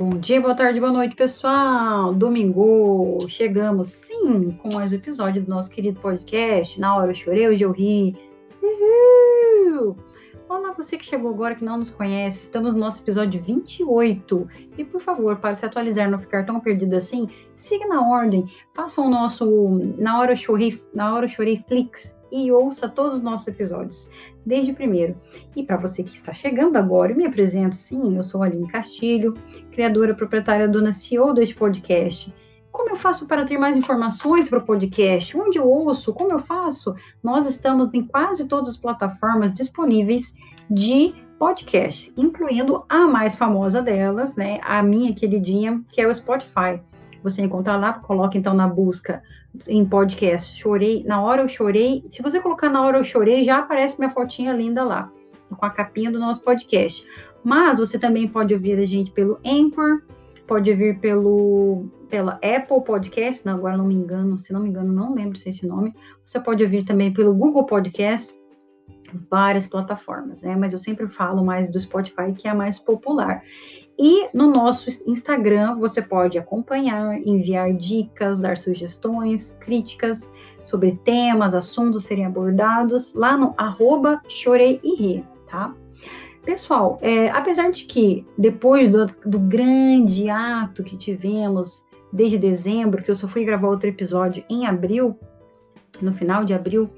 Bom dia, boa tarde, boa noite, pessoal. Domingo, chegamos sim com mais um episódio do nosso querido podcast. Na hora eu chorei, hoje eu ri. Uhul! Olá, você que chegou agora que não nos conhece, estamos no nosso episódio 28. E por favor, para se atualizar, não ficar tão perdido assim, siga na ordem, faça o nosso Na hora eu chorei, na hora eu chorei Flix e ouça todos os nossos episódios, desde o primeiro. E para você que está chegando agora, eu me apresento, sim, eu sou Aline Castilho, criadora proprietária dona CEO deste podcast. Como eu faço para ter mais informações para o podcast? Onde eu ouço? Como eu faço? Nós estamos em quase todas as plataformas disponíveis de podcast, incluindo a mais famosa delas, né, a minha queridinha, que é o Spotify você encontrar lá, coloca então na busca em podcast, chorei, na hora eu chorei. Se você colocar na hora eu chorei, já aparece minha fotinha linda lá, com a capinha do nosso podcast. Mas você também pode ouvir a gente pelo Anchor, pode ouvir pelo pela Apple Podcast, não, agora não me engano, se não me engano, não lembro se é esse nome. Você pode ouvir também pelo Google Podcast, várias plataformas, né? Mas eu sempre falo mais do Spotify, que é a mais popular. E no nosso Instagram você pode acompanhar, enviar dicas, dar sugestões, críticas sobre temas, assuntos serem abordados lá no arroba chorei e ri, tá? Pessoal, é, apesar de que depois do, do grande ato que tivemos desde dezembro, que eu só fui gravar outro episódio em abril, no final de abril,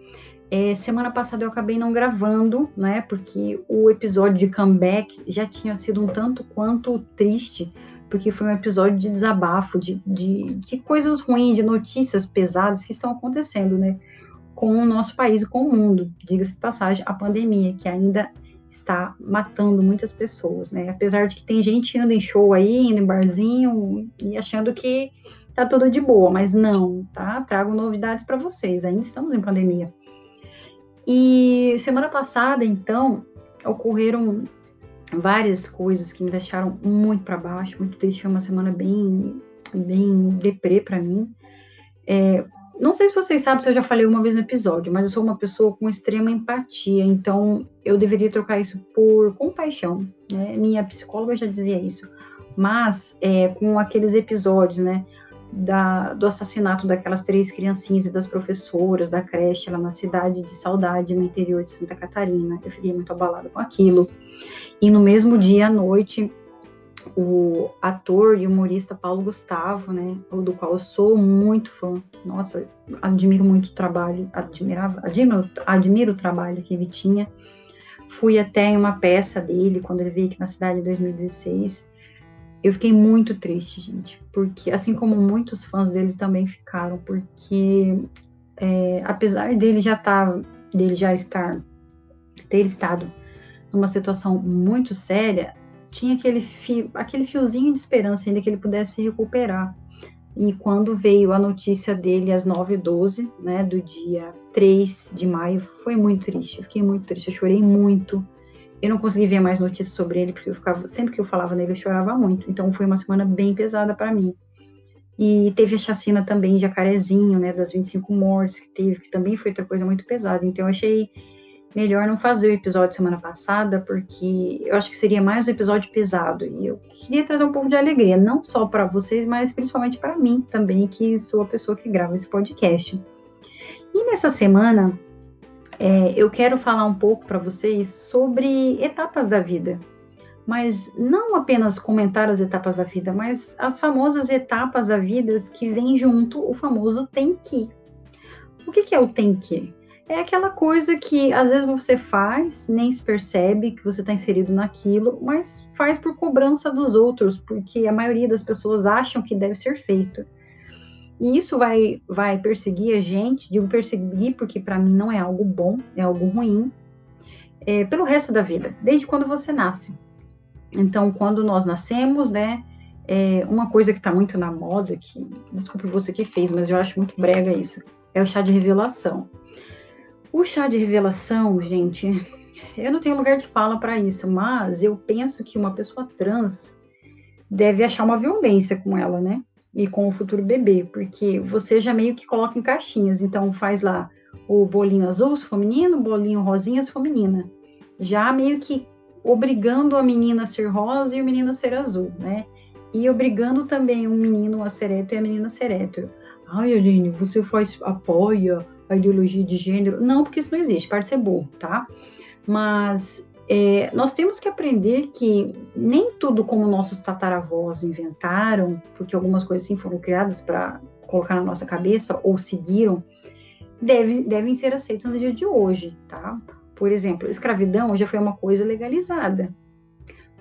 é, semana passada eu acabei não gravando, né? Porque o episódio de comeback já tinha sido um tanto quanto triste, porque foi um episódio de desabafo, de, de, de coisas ruins, de notícias pesadas que estão acontecendo, né? Com o nosso país e com o mundo. Diga-se de passagem, a pandemia, que ainda está matando muitas pessoas, né? Apesar de que tem gente indo em show aí, indo em barzinho e achando que tá tudo de boa, mas não, tá? Trago novidades para vocês. Ainda estamos em pandemia. E semana passada, então, ocorreram várias coisas que me deixaram muito para baixo, muito triste. Foi uma semana bem, bem deprê para mim. É, não sei se vocês sabem se eu já falei uma vez no episódio, mas eu sou uma pessoa com extrema empatia, então eu deveria trocar isso por compaixão. Né? Minha psicóloga já dizia isso. Mas é, com aqueles episódios, né? Da, do assassinato daquelas três criancinhas e das professoras da creche lá na cidade de Saudade, no interior de Santa Catarina. Eu fiquei muito abalada com aquilo. E no mesmo dia à noite, o ator e humorista Paulo Gustavo, né, do qual eu sou muito fã. Nossa, admiro muito o trabalho, admirava, admiro, admiro o trabalho que ele tinha. Fui até em uma peça dele quando ele veio aqui na cidade em 2016 eu fiquei muito triste, gente, porque assim como muitos fãs dele também ficaram, porque é, apesar dele já tá, dele já estar, ter estado numa situação muito séria, tinha aquele fio, aquele fiozinho de esperança ainda que ele pudesse recuperar. E quando veio a notícia dele às 9h12, né, do dia 3 de maio, foi muito triste. Eu fiquei muito triste, eu chorei muito eu não consegui ver mais notícias sobre ele, porque eu ficava, sempre que eu falava nele, eu chorava muito. Então foi uma semana bem pesada para mim. E teve a chacina também de Jacarezinho, né, das 25 mortes que teve, que também foi outra coisa muito pesada. Então eu achei melhor não fazer o episódio semana passada, porque eu acho que seria mais um episódio pesado. E eu queria trazer um pouco de alegria, não só para vocês, mas principalmente para mim também, que sou a pessoa que grava esse podcast. E nessa semana, é, eu quero falar um pouco para vocês sobre etapas da vida, mas não apenas comentar as etapas da vida, mas as famosas etapas da vida que vem junto o famoso tem que. O que, que é o tem que? É aquela coisa que às vezes você faz, nem se percebe que você está inserido naquilo, mas faz por cobrança dos outros, porque a maioria das pessoas acham que deve ser feito. E isso vai, vai perseguir a gente, digo perseguir porque para mim não é algo bom, é algo ruim, é, pelo resto da vida, desde quando você nasce. Então, quando nós nascemos, né, é uma coisa que está muito na moda, que, desculpe você que fez, mas eu acho muito brega isso, é o chá de revelação. O chá de revelação, gente, eu não tenho lugar de fala para isso, mas eu penso que uma pessoa trans deve achar uma violência com ela, né? E com o futuro bebê, porque você já meio que coloca em caixinhas, então faz lá o bolinho azul se for menino, o bolinho rosinha se for menina, já meio que obrigando a menina a ser rosa e o menino a ser azul, né? e obrigando também o menino a ser hétero e a menina a ser hétero. Ai, Aline, você faz, apoia a ideologia de gênero? Não, porque isso não existe, pode ser burro, tá? Mas é, nós temos que aprender que nem tudo como nossos tataravós inventaram, porque algumas coisas sim foram criadas para colocar na nossa cabeça ou seguiram, deve, devem ser aceitas no dia de hoje, tá? Por exemplo, escravidão já foi uma coisa legalizada.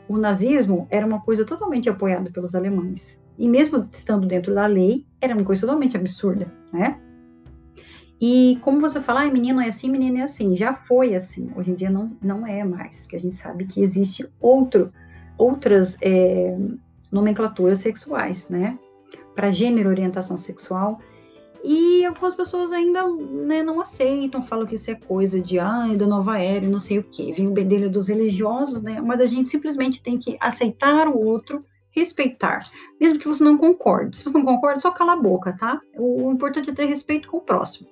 O nazismo era uma coisa totalmente apoiada pelos alemães. E mesmo estando dentro da lei, era uma coisa totalmente absurda, né? E como você fala, ah, menino é assim, menina é assim, já foi assim. Hoje em dia não, não é mais, porque a gente sabe que existe outro, outras é, nomenclaturas sexuais, né? Para gênero, orientação sexual. E algumas pessoas ainda né, não aceitam, falam que isso é coisa de ai, da nova era, não sei o quê. Vem o bedelho dos religiosos, né? Mas a gente simplesmente tem que aceitar o outro, respeitar, mesmo que você não concorde. Se você não concorda, só cala a boca, tá? O importante é ter respeito com o próximo.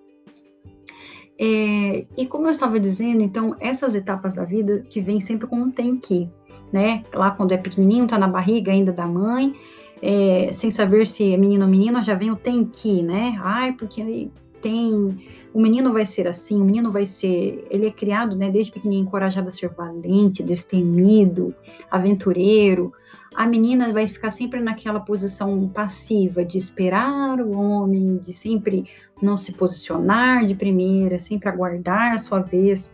É, e como eu estava dizendo, então, essas etapas da vida que vem sempre com um tem que, né? Lá quando é pequenininho, tá na barriga ainda da mãe, é, sem saber se é menino ou menina, já vem o tem que, né? Ai, porque tem. O menino vai ser assim, o menino vai ser. Ele é criado, né, desde pequenininho, encorajado a ser valente, destemido, aventureiro. A menina vai ficar sempre naquela posição passiva de esperar o homem, de sempre não se posicionar de primeira, sempre aguardar a sua vez,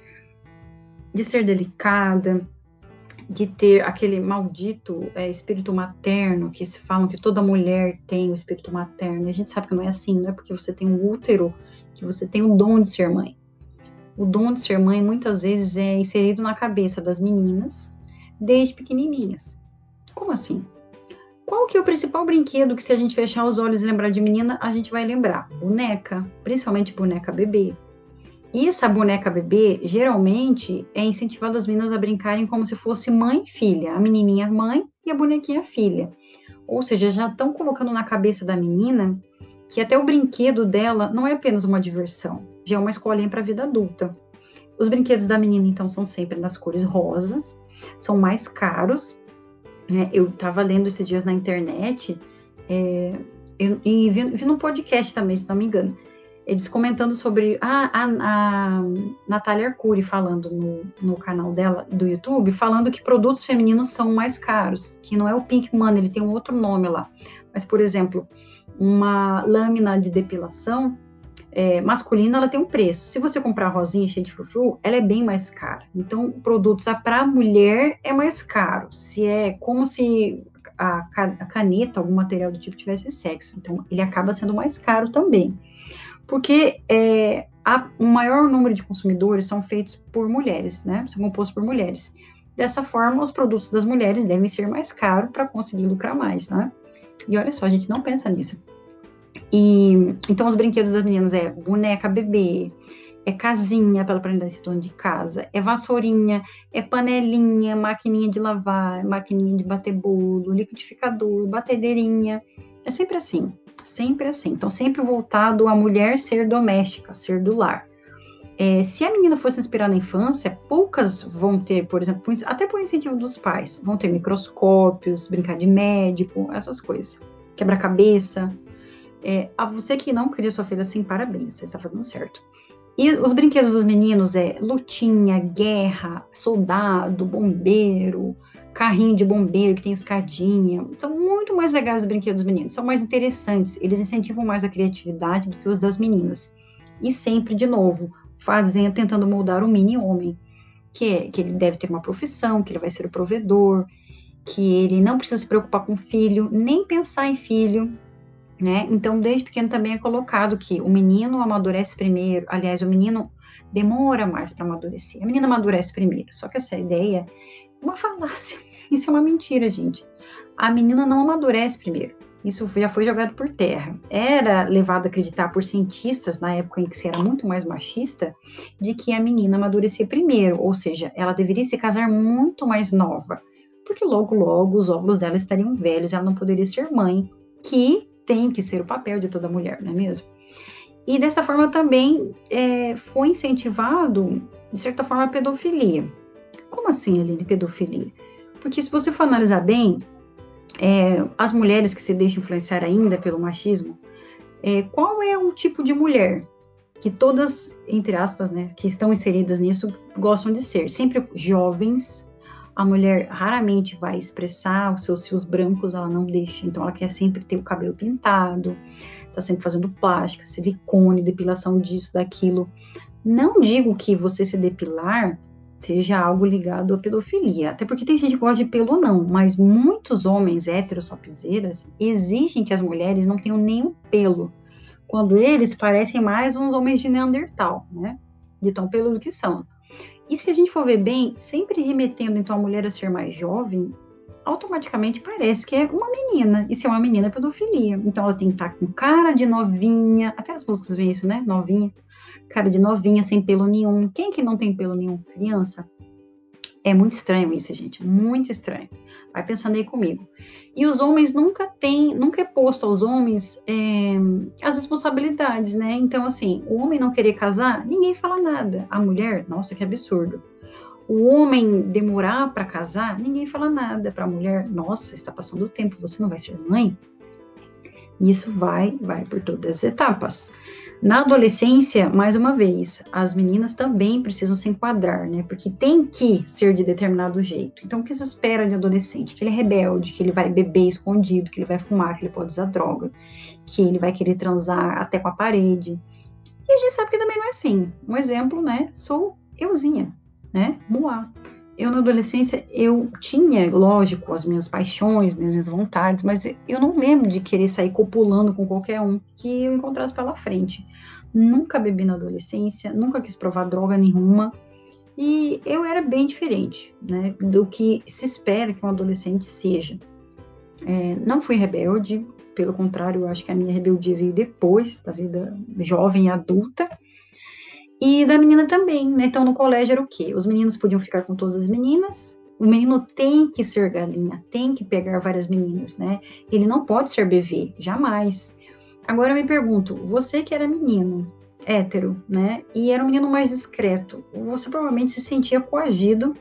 de ser delicada, de ter aquele maldito é, espírito materno que se falam que toda mulher tem o espírito materno. E a gente sabe que não é assim, não é porque você tem um útero que você tem o dom de ser mãe. O dom de ser mãe muitas vezes é inserido na cabeça das meninas desde pequenininhas. Como assim? Qual que é o principal brinquedo que se a gente fechar os olhos e lembrar de menina, a gente vai lembrar? Boneca, principalmente boneca bebê. E essa boneca bebê, geralmente, é incentivada as meninas a brincarem como se fosse mãe e filha. A menininha mãe e a bonequinha filha. Ou seja, já estão colocando na cabeça da menina que até o brinquedo dela não é apenas uma diversão, já é uma escolinha para a vida adulta. Os brinquedos da menina, então, são sempre nas cores rosas, são mais caros, né? Eu estava lendo esses dias na internet é, eu, e vi, vi num podcast também, se não me engano, eles comentando sobre ah, a, a Natália Arcuri falando no, no canal dela do YouTube, falando que produtos femininos são mais caros, que não é o Pink Money, ele tem um outro nome lá. Mas, por exemplo, uma lâmina de depilação é, masculina ela tem um preço. Se você comprar rosinha cheia de frufru, ela é bem mais cara. Então, produtos para mulher é mais caro. Se é como se a, a caneta, algum material do tipo tivesse sexo. Então, ele acaba sendo mais caro também. Porque é, a, o maior número de consumidores são feitos por mulheres, né? São compostos por mulheres. Dessa forma, os produtos das mulheres devem ser mais caros para conseguir lucrar mais, né? E olha só, a gente não pensa nisso. E então os brinquedos das meninas é boneca bebê, é casinha para ela aprender esse torno de casa, é vassourinha, é panelinha, maquininha de lavar, maquininha de bater bolo, liquidificador, batedeirinha. É sempre assim, sempre assim. Então, sempre voltado a mulher ser doméstica, ser do lar. É, se a menina fosse inspirar na infância, poucas vão ter, por exemplo, até por incentivo dos pais, vão ter microscópios, brincar de médico, essas coisas. Quebra-cabeça, é, a você que não cria sua filha assim, parabéns, você está fazendo certo. E os brinquedos dos meninos é lutinha, guerra, soldado, bombeiro, carrinho de bombeiro que tem escadinha. São muito mais legais os brinquedos dos meninos, são mais interessantes. Eles incentivam mais a criatividade do que os das meninas. E sempre, de novo, fazendo, tentando moldar o mini homem, que é que ele deve ter uma profissão, que ele vai ser o provedor, que ele não precisa se preocupar com filho, nem pensar em filho, né? Então, desde pequeno também é colocado que o menino amadurece primeiro, aliás, o menino demora mais para amadurecer. A menina amadurece primeiro. Só que essa ideia é uma falácia. Isso é uma mentira, gente. A menina não amadurece primeiro. Isso já foi jogado por terra. Era levado a acreditar por cientistas, na época em que se era muito mais machista, de que a menina amadurecia primeiro, ou seja, ela deveria se casar muito mais nova, porque logo, logo os óvulos dela estariam velhos, ela não poderia ser mãe, que tem que ser o papel de toda mulher, não é mesmo? E dessa forma também é, foi incentivado, de certa forma, a pedofilia. Como assim, Aline, pedofilia? Porque se você for analisar bem, é, as mulheres que se deixam influenciar ainda pelo machismo, é, qual é o tipo de mulher que todas, entre aspas, né, que estão inseridas nisso, gostam de ser? Sempre jovens. A mulher raramente vai expressar os seus fios brancos, ela não deixa. Então, ela quer sempre ter o cabelo pintado, tá sempre fazendo plástica, silicone, depilação disso, daquilo. Não digo que você se depilar seja algo ligado à pedofilia, até porque tem gente que gosta de pelo não, mas muitos homens héteros topzeiras exigem que as mulheres não tenham nenhum pelo, quando eles parecem mais uns homens de Neandertal, né? De tão peludo que são. E se a gente for ver bem, sempre remetendo então a mulher a ser mais jovem, automaticamente parece que é uma menina. E se é uma menina, é pedofilia. Então ela tem que estar com cara de novinha, até as músicas veem isso, né? Novinha cara de novinha, sem pelo nenhum. Quem que não tem pelo nenhum? Criança. É muito estranho isso, gente, muito estranho. Vai pensando aí comigo. E os homens nunca têm, nunca é posto aos homens é, as responsabilidades, né? Então, assim, o homem não querer casar, ninguém fala nada. A mulher, nossa, que absurdo. O homem demorar para casar, ninguém fala nada. Para a mulher, nossa, está passando o tempo, você não vai ser mãe? Isso vai, vai por todas as etapas. Na adolescência, mais uma vez, as meninas também precisam se enquadrar, né? Porque tem que ser de determinado jeito. Então, o que se espera de adolescente? Que ele é rebelde, que ele vai beber escondido, que ele vai fumar, que ele pode usar droga, que ele vai querer transar até com a parede. E a gente sabe que também não é assim. Um exemplo, né? Sou euzinha, né? Moá eu na adolescência eu tinha, lógico, as minhas paixões, né, as minhas vontades, mas eu não lembro de querer sair copulando com qualquer um que eu encontrasse pela frente. Nunca bebi na adolescência, nunca quis provar droga nenhuma. E eu era bem diferente, né, do que se espera que um adolescente seja. É, não fui rebelde, pelo contrário, eu acho que a minha rebeldia veio depois da vida jovem e adulta. E da menina também, né? Então no colégio era o quê? Os meninos podiam ficar com todas as meninas. O menino tem que ser galinha, tem que pegar várias meninas, né? Ele não pode ser bebê, jamais. Agora eu me pergunto, você que era menino, hétero, né? E era um menino mais discreto, você provavelmente se sentia coagido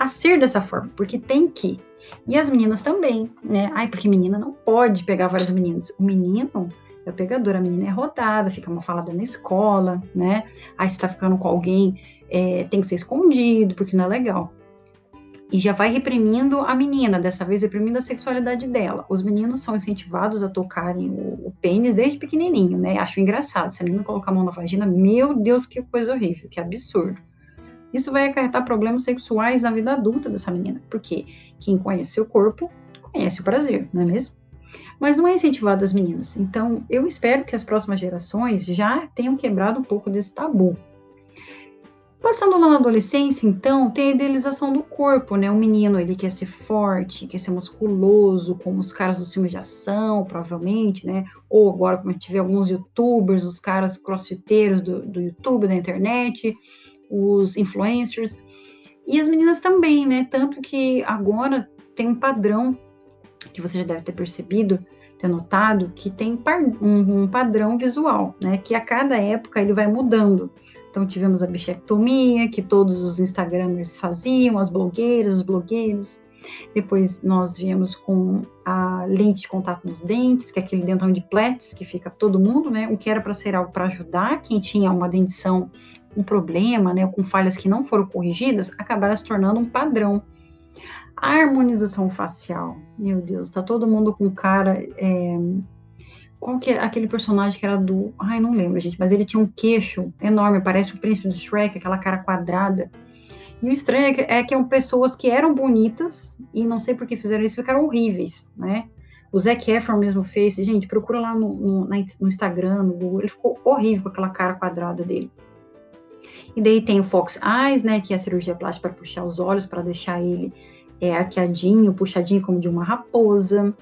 a ser dessa forma, porque tem que. E as meninas também, né? Ai, porque menina não pode pegar várias meninas. O menino é pegadora, a menina é rodada, fica uma falada na escola, né? Aí você tá ficando com alguém, é, tem que ser escondido, porque não é legal. E já vai reprimindo a menina, dessa vez reprimindo a sexualidade dela. Os meninos são incentivados a tocarem o, o pênis desde pequenininho, né? Acho engraçado. Se a menina colocar a mão na vagina, meu Deus, que coisa horrível, que absurdo. Isso vai acarretar problemas sexuais na vida adulta dessa menina, porque quem conhece seu corpo conhece o prazer, não é mesmo? mas não é incentivado as meninas. Então, eu espero que as próximas gerações já tenham quebrado um pouco desse tabu. Passando lá na adolescência, então, tem a idealização do corpo, né? O menino, ele quer ser forte, quer ser musculoso, como os caras dos filmes de ação, provavelmente, né? Ou agora, como a gente vê alguns youtubers, os caras crossfiteiros do, do YouTube, da internet, os influencers. E as meninas também, né? Tanto que agora tem um padrão que você já deve ter percebido, ter notado, que tem um, um padrão visual, né? Que a cada época ele vai mudando. Então tivemos a bichectomia, que todos os instagramers faziam, as blogueiras, os blogueiros. Depois nós viemos com a lente de contato dos dentes, que é aquele dentão de pletes que fica todo mundo, né? O que era para ser algo para ajudar quem tinha uma dentição um problema, né, com falhas que não foram corrigidas, acabaram se tornando um padrão a harmonização facial, meu Deus, tá todo mundo com cara. É, qual que é aquele personagem que era do. Ai, não lembro, gente, mas ele tinha um queixo enorme, parece o príncipe do Shrek, aquela cara quadrada. E o estranho é que, é que eram pessoas que eram bonitas e não sei por que fizeram isso, ficaram horríveis, né? O Zac Efron mesmo fez, gente, procura lá no, no, no Instagram, no Google, ele ficou horrível com aquela cara quadrada dele. E daí tem o Fox Eyes, né, que é a cirurgia plástica para puxar os olhos, para deixar ele é, arqueadinho, puxadinho como de uma raposa.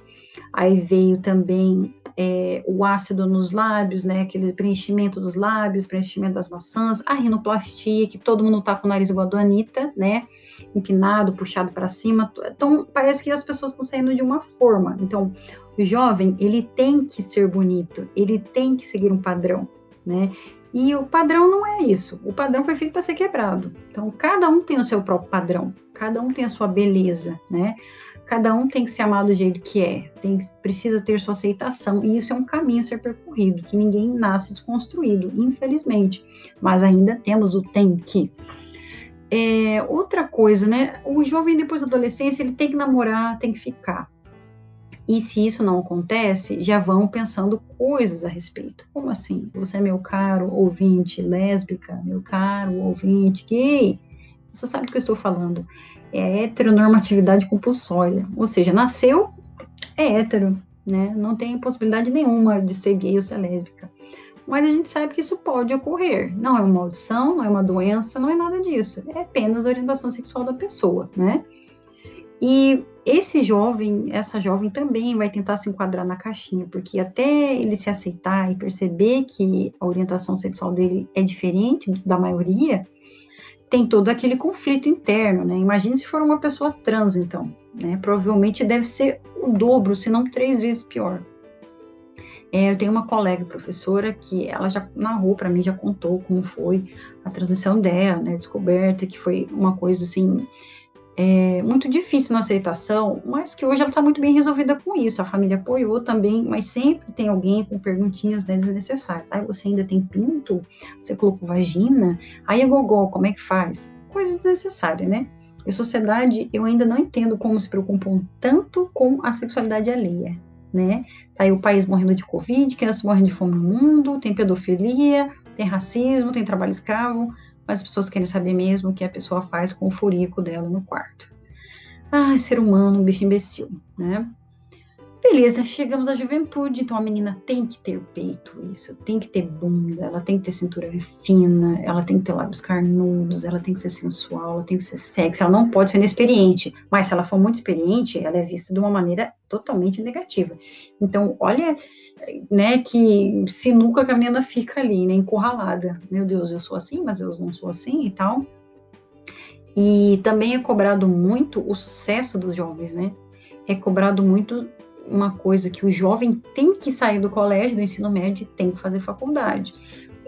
Aí veio também é, o ácido nos lábios, né? Aquele preenchimento dos lábios, preenchimento das maçãs, a rinoplastia, que todo mundo tá com o nariz igual a do Anitta, né? Empinado, puxado para cima. Então, parece que as pessoas estão saindo de uma forma. Então, o jovem, ele tem que ser bonito, ele tem que seguir um padrão, né? E o padrão não é isso. O padrão foi feito para ser quebrado. Então, cada um tem o seu próprio padrão, cada um tem a sua beleza, né? cada um tem que se amar do jeito que é, tem, precisa ter sua aceitação, e isso é um caminho a ser percorrido, que ninguém nasce desconstruído, infelizmente, mas ainda temos o tem que. É, outra coisa, né? O jovem depois da adolescência ele tem que namorar, tem que ficar. E se isso não acontece, já vão pensando coisas a respeito. Como assim? Você é meu caro ouvinte lésbica, meu caro ouvinte gay. Você sabe do que eu estou falando. É heteronormatividade compulsória. Ou seja, nasceu, é hétero, né? Não tem possibilidade nenhuma de ser gay ou ser lésbica. Mas a gente sabe que isso pode ocorrer. Não é uma maldição, não é uma doença, não é nada disso. É apenas a orientação sexual da pessoa, né? E esse jovem, essa jovem também vai tentar se enquadrar na caixinha, porque até ele se aceitar e perceber que a orientação sexual dele é diferente da maioria, tem todo aquele conflito interno, né? Imagine se for uma pessoa trans, então, né? Provavelmente deve ser o dobro, se não três vezes pior. É, eu tenho uma colega professora que ela já narrou para mim, já contou como foi a transição dela, né? Descoberta, que foi uma coisa assim é, muito difícil na aceitação, mas que hoje ela está muito bem resolvida com isso. A família apoiou também, mas sempre tem alguém com perguntinhas né, desnecessárias. Aí você ainda tem pinto? Você colocou vagina? Aí a gogó, como é que faz? Coisa desnecessária, né? E sociedade, eu ainda não entendo como se preocupam tanto com a sexualidade alheia, né? Tá aí o país morrendo de Covid, crianças morrendo de fome no mundo, tem pedofilia, tem racismo, tem trabalho escravo, mas as pessoas querem saber mesmo o que a pessoa faz com o furico dela no quarto. Ah, ser humano, um bicho imbecil, né? Beleza, chegamos à juventude, então a menina tem que ter peito, isso, tem que ter bunda, ela tem que ter cintura fina, ela tem que ter lábios carnudos, ela tem que ser sensual, ela tem que ser sexy, ela não pode ser inexperiente, mas se ela for muito experiente, ela é vista de uma maneira totalmente negativa. Então, olha, né, que sinuca que a menina fica ali, né, encurralada. Meu Deus, eu sou assim, mas eu não sou assim e tal. E também é cobrado muito o sucesso dos jovens, né? É cobrado muito uma coisa que o jovem tem que sair do colégio, do ensino médio, e tem que fazer faculdade.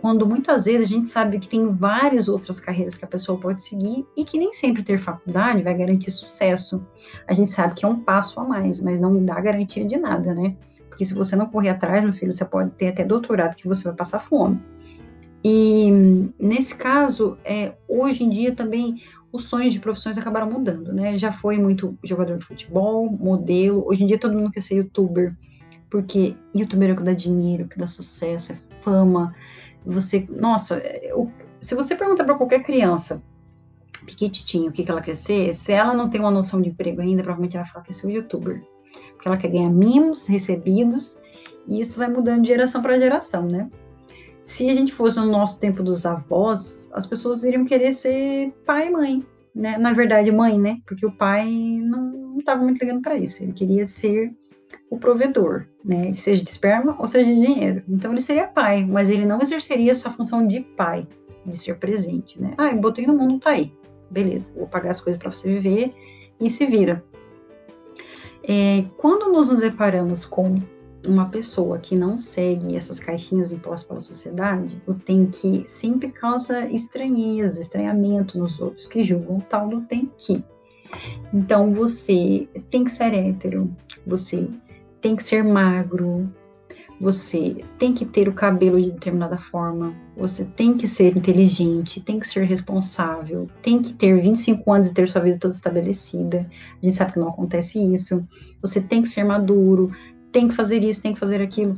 Quando muitas vezes a gente sabe que tem várias outras carreiras que a pessoa pode seguir e que nem sempre ter faculdade vai garantir sucesso. A gente sabe que é um passo a mais, mas não dá garantia de nada, né? Porque se você não correr atrás, meu filho, você pode ter até doutorado que você vai passar fome. E nesse caso, é, hoje em dia também os sonhos de profissões acabaram mudando, né? Já foi muito jogador de futebol, modelo. Hoje em dia todo mundo quer ser youtuber, porque youtuber é o que dá dinheiro, que dá sucesso, é fama. Você, nossa, eu, se você perguntar para qualquer criança piquititinho o que, que ela quer ser, se ela não tem uma noção de emprego ainda, provavelmente ela vai falar que quer ser um youtuber. Porque ela quer ganhar mimos recebidos, e isso vai mudando de geração para geração, né? Se a gente fosse no nosso tempo dos avós, as pessoas iriam querer ser pai e mãe, né? Na verdade, mãe, né? Porque o pai não estava muito ligando para isso. Ele queria ser o provedor, né? Seja de esperma ou seja de dinheiro. Então ele seria pai, mas ele não exerceria essa função de pai, de ser presente, né? Ah, eu botei no mundo, tá aí. Beleza, vou pagar as coisas para você viver e se vira. É, quando nos deparamos com uma pessoa que não segue essas caixinhas impostas pela sociedade, o tem que sempre causa estranheza, estranhamento nos outros, que julgam o tal do tem que. Então você tem que ser hétero, você tem que ser magro, você tem que ter o cabelo de determinada forma, você tem que ser inteligente, tem que ser responsável, tem que ter 25 anos e ter sua vida toda estabelecida. A gente sabe que não acontece isso. Você tem que ser maduro, tem que fazer isso, tem que fazer aquilo.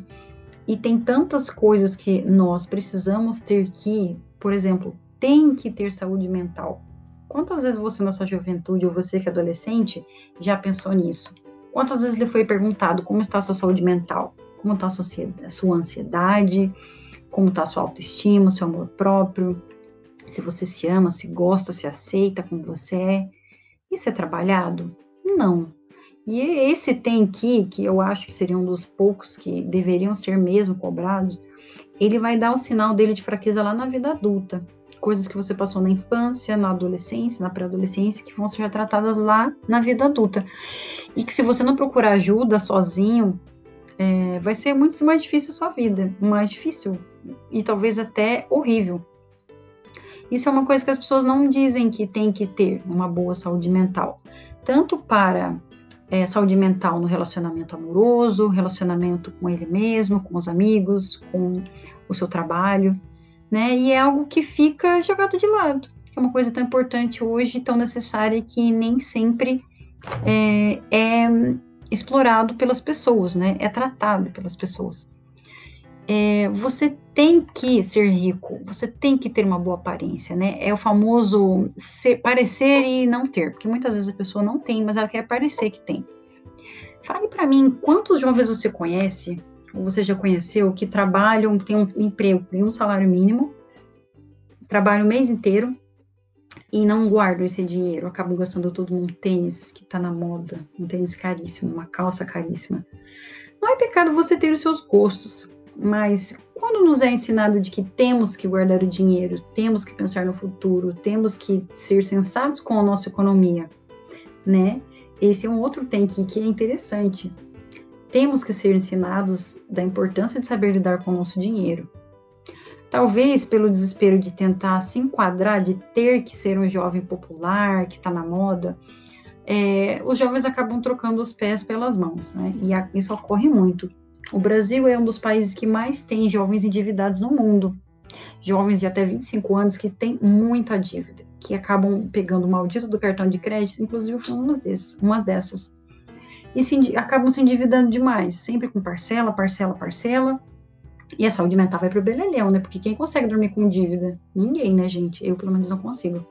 E tem tantas coisas que nós precisamos ter que, por exemplo, tem que ter saúde mental. Quantas vezes você na sua juventude ou você que é adolescente já pensou nisso? Quantas vezes lhe foi perguntado como está a sua saúde mental? Como está a sua, ansiedade? Como está a sua autoestima, seu amor próprio? Se você se ama, se gosta, se aceita como você é? Isso é trabalhado? Não. E esse tem que, que eu acho que seria um dos poucos que deveriam ser mesmo cobrados, ele vai dar o sinal dele de fraqueza lá na vida adulta. Coisas que você passou na infância, na adolescência, na pré-adolescência, que vão ser tratadas lá na vida adulta. E que se você não procurar ajuda sozinho, é, vai ser muito mais difícil a sua vida. Mais difícil e talvez até horrível. Isso é uma coisa que as pessoas não dizem que tem que ter uma boa saúde mental. Tanto para é, saúde mental no relacionamento amoroso, relacionamento com ele mesmo, com os amigos, com o seu trabalho, né? E é algo que fica jogado de lado, que é uma coisa tão importante hoje, tão necessária que nem sempre é, é explorado pelas pessoas, né? É tratado pelas pessoas. É, você tem que ser rico, você tem que ter uma boa aparência, né? É o famoso ser, parecer e não ter, porque muitas vezes a pessoa não tem, mas ela quer parecer que tem. Fale para mim, quantos jovens você conhece, ou você já conheceu, que trabalham, têm um emprego, têm um salário mínimo, trabalham o mês inteiro e não guardam esse dinheiro, acabam gastando tudo num tênis que tá na moda, um tênis caríssimo, uma calça caríssima. Não é pecado você ter os seus gostos, mas quando nos é ensinado de que temos que guardar o dinheiro, temos que pensar no futuro, temos que ser sensatos com a nossa economia, né? Esse é um outro tem que, que é interessante. Temos que ser ensinados da importância de saber lidar com o nosso dinheiro. Talvez pelo desespero de tentar se enquadrar, de ter que ser um jovem popular, que está na moda, é, os jovens acabam trocando os pés pelas mãos, né? E isso ocorre muito. O Brasil é um dos países que mais tem jovens endividados no mundo. Jovens de até 25 anos que têm muita dívida, que acabam pegando o maldito do cartão de crédito, inclusive foi umas, desses, umas dessas. E se, acabam se endividando demais, sempre com parcela, parcela, parcela. E a saúde mental vai pro beleléu, né? Porque quem consegue dormir com dívida? Ninguém, né, gente? Eu, pelo menos, não consigo.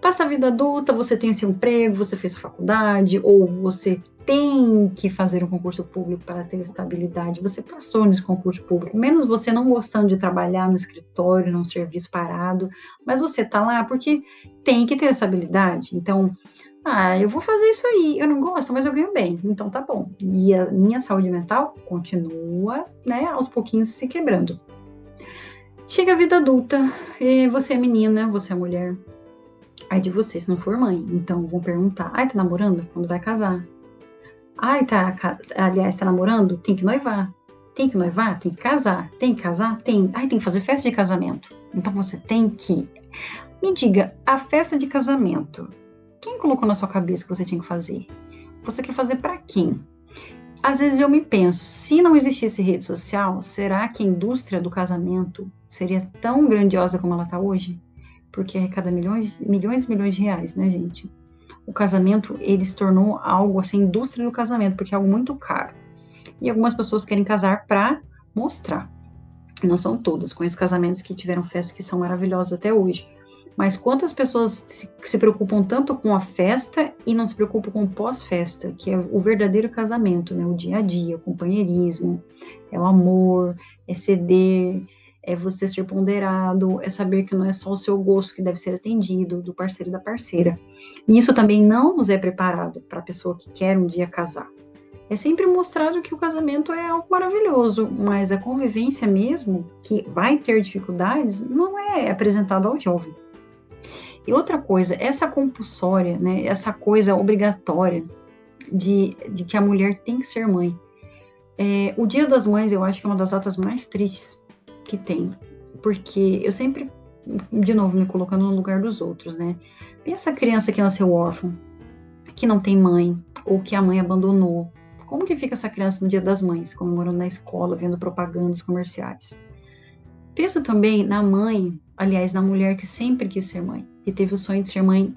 Passa a vida adulta, você tem seu emprego, você fez faculdade, ou você tem que fazer um concurso público para ter estabilidade. Você passou nesse concurso público, menos você não gostando de trabalhar no escritório, num serviço parado, mas você está lá porque tem que ter estabilidade. Então, ah, eu vou fazer isso aí. Eu não gosto, mas eu ganho bem. Então tá bom. E a minha saúde mental continua, né, aos pouquinhos se quebrando. Chega a vida adulta, e você é menina, você é mulher. Aí de você se não for mãe. Então vão perguntar: ai, tá namorando? Quando vai casar? Ai, tá, aliás, tá namorando? Tem que noivar. Tem que noivar? Tem que casar. Tem que casar? Tem. Ai, tem que fazer festa de casamento. Então você tem que. Me diga, a festa de casamento, quem colocou na sua cabeça que você tinha que fazer? Você quer fazer para quem? Às vezes eu me penso, se não existisse rede social, será que a indústria do casamento seria tão grandiosa como ela está hoje? Porque arrecada milhões, milhões e milhões de reais, né, gente? O casamento ele se tornou algo assim, indústria do casamento, porque é algo muito caro. E algumas pessoas querem casar para mostrar. Não são todas, conheço casamentos que tiveram festas que são maravilhosas até hoje. Mas quantas pessoas se, se preocupam tanto com a festa e não se preocupam com o pós-festa, que é o verdadeiro casamento, né? O dia a dia, o companheirismo, é o amor, é ceder, é você ser ponderado, é saber que não é só o seu gosto que deve ser atendido, do parceiro e da parceira. E isso também não nos é preparado para a pessoa que quer um dia casar. É sempre mostrado que o casamento é algo maravilhoso, mas a convivência mesmo, que vai ter dificuldades, não é apresentada ao jovem. E outra coisa, essa compulsória, né, essa coisa obrigatória de, de que a mulher tem que ser mãe. É, o Dia das Mães eu acho que é uma das datas mais tristes que tem. Porque eu sempre, de novo, me colocando no lugar dos outros, né? Pensa a criança que nasceu órfã, que não tem mãe, ou que a mãe abandonou. Como que fica essa criança no dia das mães, comemorando na escola, vendo propagandas comerciais? Penso também na mãe, aliás, na mulher que sempre quis ser mãe, que teve o sonho de ser mãe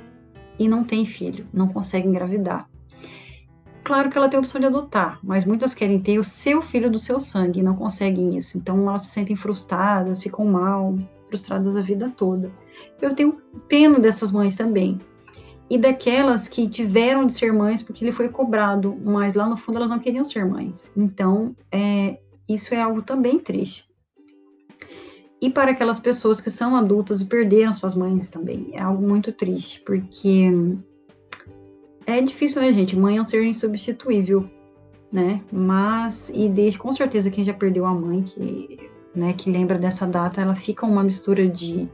e não tem filho, não consegue engravidar. Claro que ela tem a opção de adotar, mas muitas querem ter o seu filho do seu sangue e não conseguem isso. Então elas se sentem frustradas, ficam mal, frustradas a vida toda. Eu tenho pena dessas mães também. E daquelas que tiveram de ser mães porque lhe foi cobrado, mas lá no fundo elas não queriam ser mães. Então, é, isso é algo também triste. E para aquelas pessoas que são adultas e perderam suas mães também, é algo muito triste, porque é difícil, né, gente? Mãe é um ser insubstituível, né? Mas, e desde, com certeza quem já perdeu a mãe, que, né, que lembra dessa data, ela fica uma mistura de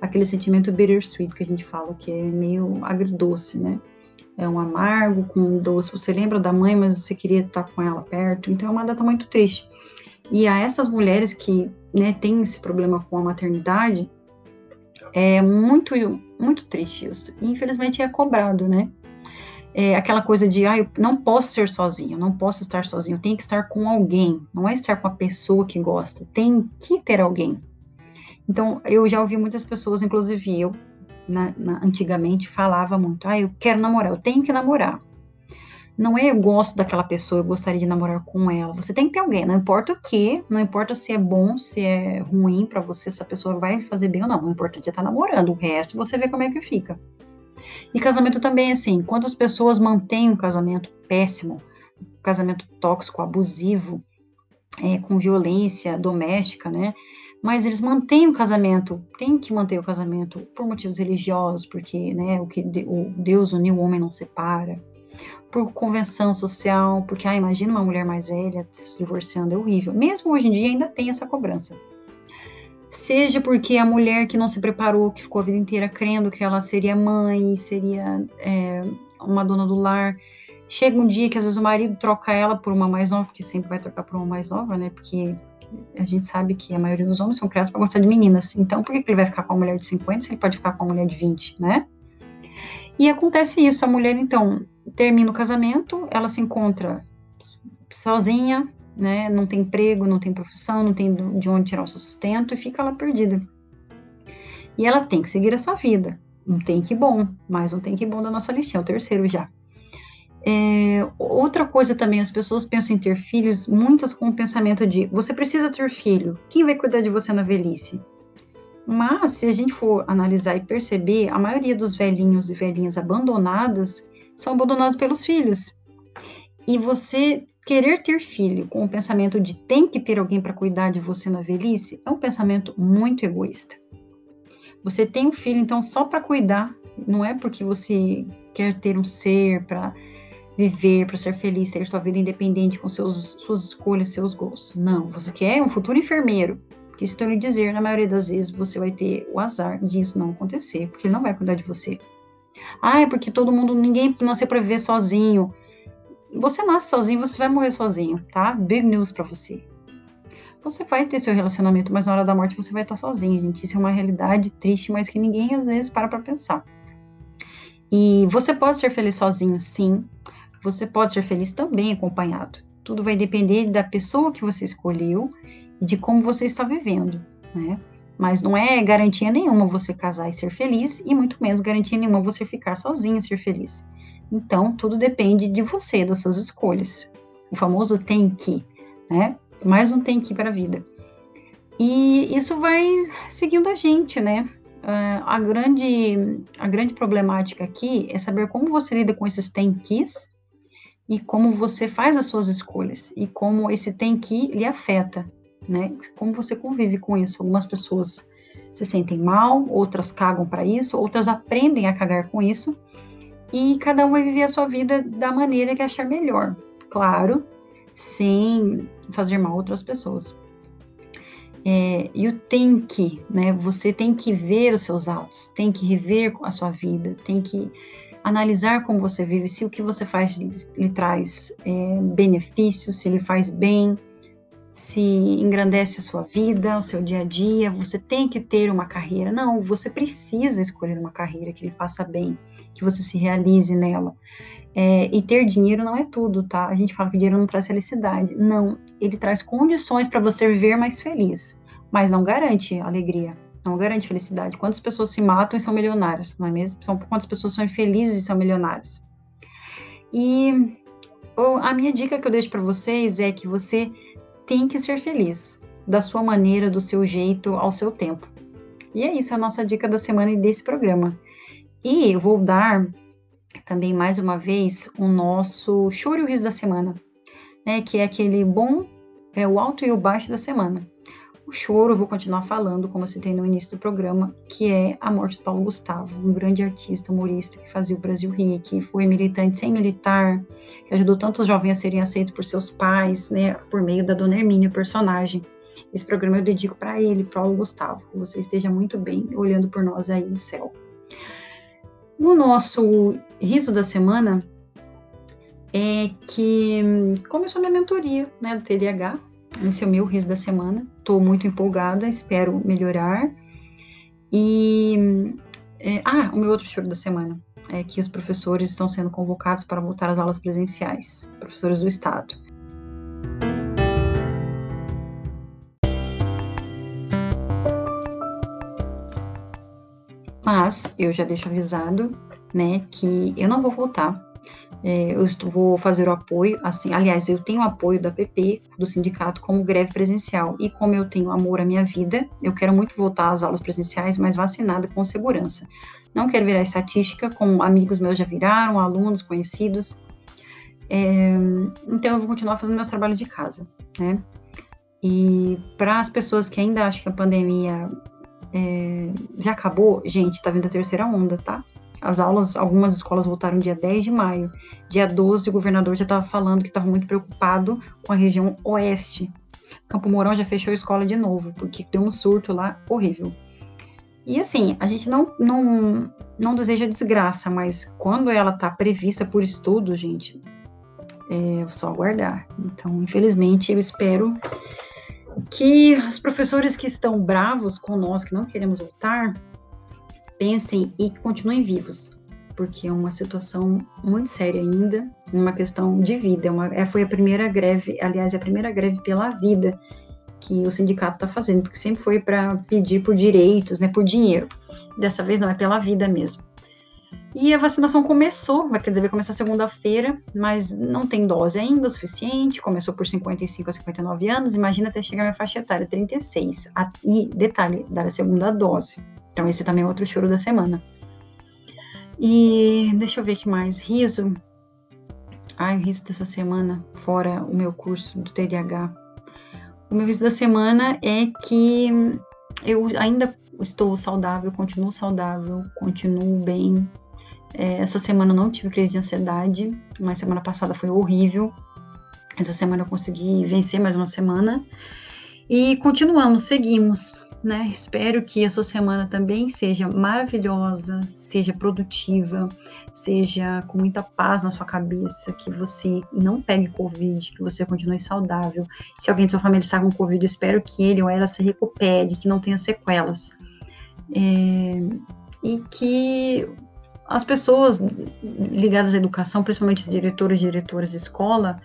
aquele sentimento bittersweet que a gente fala, que é meio agridoce, né? É um amargo com um doce. Você lembra da mãe, mas você queria estar com ela perto. Então é uma data muito triste. E a essas mulheres que né, têm esse problema com a maternidade, é muito, muito triste isso. E infelizmente é cobrado, né? É, aquela coisa de, ah, eu não posso ser sozinho, não posso estar sozinho, tem que estar com alguém, não é estar com a pessoa que gosta, tem que ter alguém. Então, eu já ouvi muitas pessoas, inclusive eu, na, na, antigamente, falava muito, ah, eu quero namorar, eu tenho que namorar. Não é eu gosto daquela pessoa, eu gostaria de namorar com ela. Você tem que ter alguém, não importa o que, não importa se é bom, se é ruim para você, se a pessoa vai fazer bem ou não. O importante é estar namorando, o resto você vê como é que fica. E casamento também, assim, quando as pessoas mantêm um casamento péssimo, um casamento tóxico, abusivo, é, com violência doméstica, né? Mas eles mantêm o casamento, tem que manter o casamento por motivos religiosos, porque, né, o que o Deus uniu o homem não separa, por convenção social, porque, ah, imagina uma mulher mais velha se divorciando, é horrível. Mesmo hoje em dia ainda tem essa cobrança seja porque a mulher que não se preparou, que ficou a vida inteira crendo que ela seria mãe, seria é, uma dona do lar, chega um dia que às vezes o marido troca ela por uma mais nova, porque sempre vai trocar por uma mais nova, né? Porque a gente sabe que a maioria dos homens são criados para gostar de meninas. Então, por que, ele vai ficar com uma mulher de 50 se ele pode ficar com uma mulher de 20, né? E acontece isso, a mulher então termina o casamento, ela se encontra sozinha, né? Não tem emprego, não tem profissão, não tem de onde tirar o seu sustento e fica lá perdida. E ela tem que seguir a sua vida. Um tem que bom, mais um tem que bom da nossa listinha, o terceiro já. É, outra coisa também, as pessoas pensam em ter filhos, muitas com o pensamento de você precisa ter filho, quem vai cuidar de você na velhice? Mas, se a gente for analisar e perceber, a maioria dos velhinhos e velhinhas abandonadas são abandonados pelos filhos. E você Querer ter filho com o pensamento de tem que ter alguém para cuidar de você na velhice é um pensamento muito egoísta. Você tem um filho então só para cuidar, não é porque você quer ter um ser para viver, para ser feliz, ter sua vida independente com seus, suas escolhas, seus gostos. Não, você quer um futuro enfermeiro. Que estou lhe dizer, na maioria das vezes você vai ter o azar disso não acontecer, porque ele não vai cuidar de você. Ah, é porque todo mundo, ninguém nasceu para viver sozinho. Você nasce sozinho, você vai morrer sozinho, tá? Big news para você. Você vai ter seu relacionamento, mas na hora da morte você vai estar sozinho, gente. Isso é uma realidade triste, mas que ninguém às vezes para para pensar. E você pode ser feliz sozinho, sim. Você pode ser feliz também acompanhado. Tudo vai depender da pessoa que você escolheu e de como você está vivendo, né? Mas não é garantia nenhuma você casar e ser feliz, e muito menos garantia nenhuma você ficar sozinho e ser feliz. Então, tudo depende de você, das suas escolhas. O famoso tem que, né? Mais um tem que para a vida. E isso vai seguindo a gente, né? Uh, a, grande, a grande problemática aqui é saber como você lida com esses tem quis e como você faz as suas escolhas e como esse tem que lhe afeta, né? Como você convive com isso. Algumas pessoas se sentem mal, outras cagam para isso, outras aprendem a cagar com isso e cada um vai viver a sua vida da maneira que achar melhor. Claro, sem fazer mal a outras pessoas. É, e o tem que, né? Você tem que ver os seus atos, tem que rever a sua vida, tem que analisar como você vive, se o que você faz lhe, lhe traz é, benefícios, se lhe faz bem, se engrandece a sua vida, o seu dia a dia. Você tem que ter uma carreira. Não, você precisa escolher uma carreira que lhe faça bem que você se realize nela. É, e ter dinheiro não é tudo, tá? A gente fala que dinheiro não traz felicidade. Não, ele traz condições para você viver mais feliz, mas não garante alegria, não garante felicidade. Quantas pessoas se matam e são milionárias, não é mesmo? São, quantas pessoas são infelizes e são milionários? E a minha dica que eu deixo para vocês é que você tem que ser feliz, da sua maneira, do seu jeito, ao seu tempo. E é isso, a nossa dica da semana e desse programa. E eu vou dar também mais uma vez o nosso choro e o riso da semana, né? Que é aquele bom, é o alto e o baixo da semana. O choro, eu vou continuar falando, como eu citei no início do programa, que é a morte do Paulo Gustavo, um grande artista, humorista que fazia o Brasil rir, que foi militante sem militar, que ajudou tantos jovens a serem aceitos por seus pais, né, por meio da Dona Hermínia, personagem. Esse programa eu dedico para ele, Paulo Gustavo. Que você esteja muito bem olhando por nós aí no céu. O nosso riso da semana é que começou a minha mentoria né, do TDAH. Esse é o meu riso da semana. Estou muito empolgada, espero melhorar. E. É, ah, o meu outro choro da semana. é que os professores estão sendo convocados para voltar às aulas presenciais, professores do Estado. Mas eu já deixo avisado, né, que eu não vou voltar. É, eu vou fazer o apoio, assim, aliás, eu tenho apoio da PP, do sindicato, como greve presencial. E como eu tenho amor à minha vida, eu quero muito voltar às aulas presenciais, mas vacinada com segurança. Não quero virar estatística, como amigos meus já viraram, alunos conhecidos. É, então eu vou continuar fazendo meus trabalhos de casa, né? E para as pessoas que ainda acham que a pandemia é, já acabou, gente, tá vindo a terceira onda, tá? As aulas, algumas escolas voltaram dia 10 de maio. Dia 12, o governador já estava falando que estava muito preocupado com a região oeste. Campo Mourão já fechou a escola de novo, porque deu um surto lá horrível. E assim, a gente não, não, não deseja desgraça, mas quando ela está prevista por estudo, gente, é só aguardar. Então, infelizmente, eu espero que os professores que estão bravos com nós, que não queremos voltar, pensem e continuem vivos, porque é uma situação muito séria ainda, uma questão de vida. É uma, é, foi a primeira greve, aliás, é a primeira greve pela vida que o sindicato está fazendo, porque sempre foi para pedir por direitos, né, por dinheiro. Dessa vez não, é pela vida mesmo. E a vacinação começou, quer dizer, vai começar segunda-feira, mas não tem dose ainda suficiente. Começou por 55 a 59 anos, imagina até chegar a minha faixa etária, 36. E detalhe, dar a segunda dose. Então, esse também é outro choro da semana. E deixa eu ver que mais. Riso. Ai, riso dessa semana, fora o meu curso do TDAH. O meu riso da semana é que eu ainda estou saudável, continuo saudável, continuo bem. É, essa semana não tive crise de ansiedade, mas semana passada foi horrível. Essa semana eu consegui vencer mais uma semana. E continuamos, seguimos né? Espero que a sua semana também seja maravilhosa, seja produtiva, seja com muita paz na sua cabeça, que você não pegue Covid, que você continue saudável. Se alguém de sua família está com Covid, espero que ele ou ela se recupere, que não tenha sequelas. É, e que as pessoas ligadas à educação, principalmente os diretores e diretoras de escola,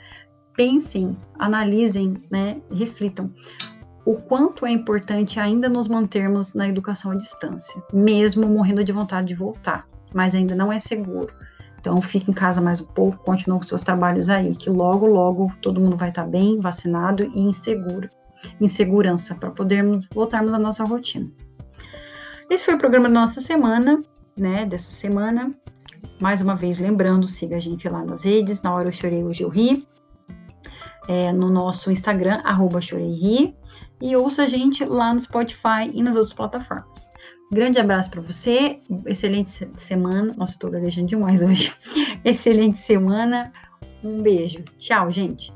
pensem, analisem, né, reflitam o quanto é importante ainda nos mantermos na educação à distância, mesmo morrendo de vontade de voltar, mas ainda não é seguro. Então fique em casa mais um pouco, continue com seus trabalhos aí, que logo, logo todo mundo vai estar bem, vacinado e inseguro, em segurança, para podermos voltarmos à nossa rotina. Esse foi o programa da nossa semana, né, dessa semana. Mais uma vez, lembrando, siga a gente lá nas redes, na hora eu chorei, hoje eu ri. É, no nosso Instagram, arroba chorei e ouça a gente lá no Spotify e nas outras plataformas. Grande abraço para você, excelente semana. Nossa, estou gaguejando demais hoje. excelente semana. Um beijo. Tchau, gente.